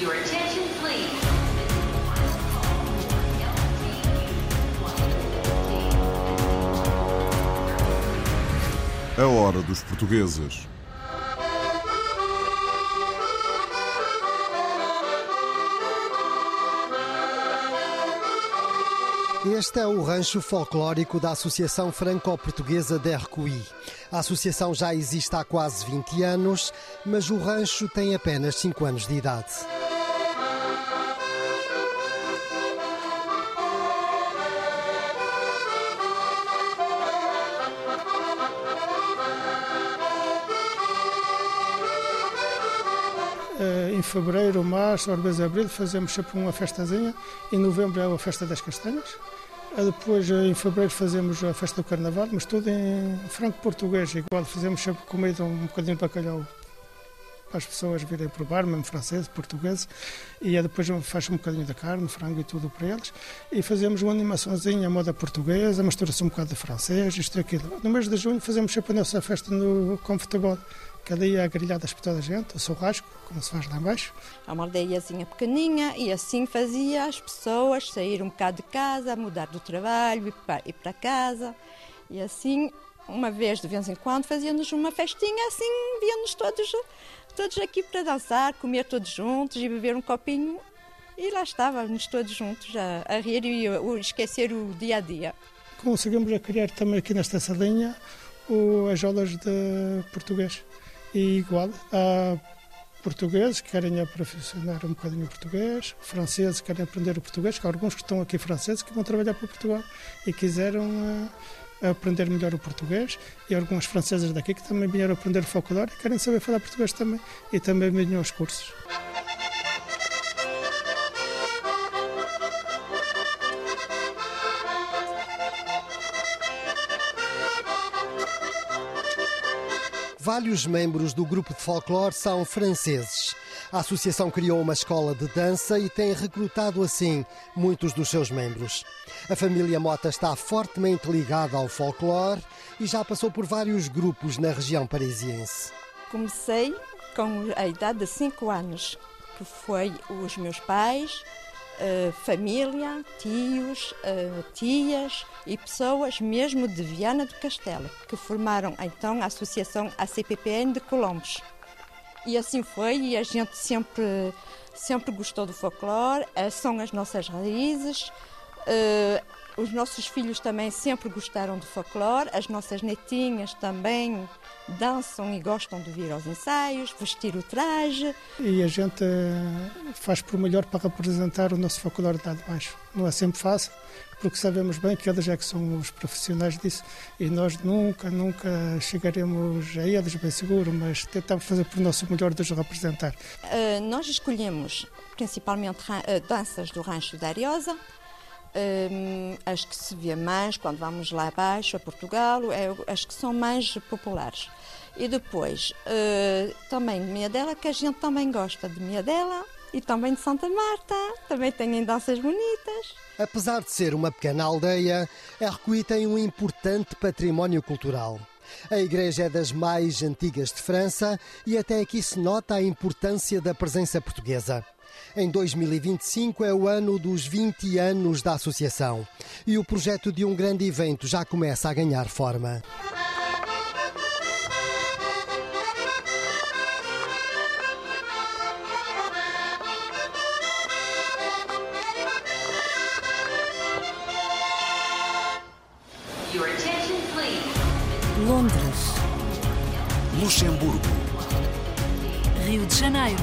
Your attention, please. A hora dos portugueses. Este é o rancho folclórico da Associação Franco-Portuguesa de Ercuí. A associação já existe há quase 20 anos, mas o rancho tem apenas 5 anos de idade. Em fevereiro, março, às vezes abril, fazemos sempre uma festazinha. Em novembro é a festa das castanhas. Eh, Depois, eh, em fevereiro, fazemos a festa do carnaval, mas tudo em franco-português. Igual, fazemos sempre comida, um bocadinho de bacalhau para as pessoas virem provar, mesmo francês, português. E aí depois faz um bocadinho de carne, frango e tudo para eles. E fazemos uma animaçãozinha moda portuguesa, mistura-se um bocado de francês, isto e aquilo. No mês de junho fazemos sempre a nossa festa no com futebol. Cada dia há grelhadas para toda a gente, o churrasco, como se faz lá embaixo. É uma aldeiazinha pequeninha e assim fazia as pessoas sair um bocado de casa, mudar do trabalho, ir para, ir para casa. E assim, uma vez de vez em quando, fazíamos uma festinha, assim víamos todos, todos aqui para dançar, comer todos juntos e beber um copinho. E lá estávamos todos juntos a, a rir e a, a esquecer o dia a dia. Conseguimos a criar também aqui nesta salinha o, as aulas de português. E igual, há portugueses que querem aperfeiçoar um bocadinho o português, franceses que querem aprender o português, que há alguns que estão aqui franceses que vão trabalhar para Portugal e quiseram eh, aprender melhor o português e algumas francesas daqui que também vieram aprender o folclore e querem saber falar português também e também venham aos cursos. Vários membros do grupo de folclore são franceses. A associação criou uma escola de dança e tem recrutado assim muitos dos seus membros. A família Mota está fortemente ligada ao folclore e já passou por vários grupos na região parisiense. Comecei com a idade de 5 anos, que foi os meus pais, eh, família, tios, eh, tias e pessoas mesmo de Viana do Castelo, que formaram então a Associação ACPPN de Colombos. E assim foi, e a gente sempre, sempre gostou do folclore, eh, são as nossas raízes. Eh, os nossos filhos também sempre gostaram do folclore, as nossas netinhas também dançam e gostam de vir aos ensaios, vestir o traje. E a gente eh, faz por melhor para representar o nosso folclore lá de baixo. Não é sempre fácil, porque sabemos bem que eles é que são os profissionais disso e nós nunca, nunca chegaremos a eles, bem seguro, mas tentamos fazer por nosso melhor de os representar. Uh, nós escolhemos principalmente uh, danças do Rancho da Ariosa, um, as que se vê mais quando vamos lá abaixo, a Portugal, é, as que são mais populares. E depois, uh, também de Miadela, que a gente também gosta de Miadela, e também de Santa Marta, também têm danças bonitas. Apesar de ser uma pequena aldeia, Ercuí tem um importante património cultural. A igreja é das mais antigas de França e até aqui se nota a importância da presença portuguesa. Em 2025 é o ano dos 20 anos da associação. E o projeto de um grande evento já começa a ganhar forma. Londres, Luxemburgo, Rio de Janeiro,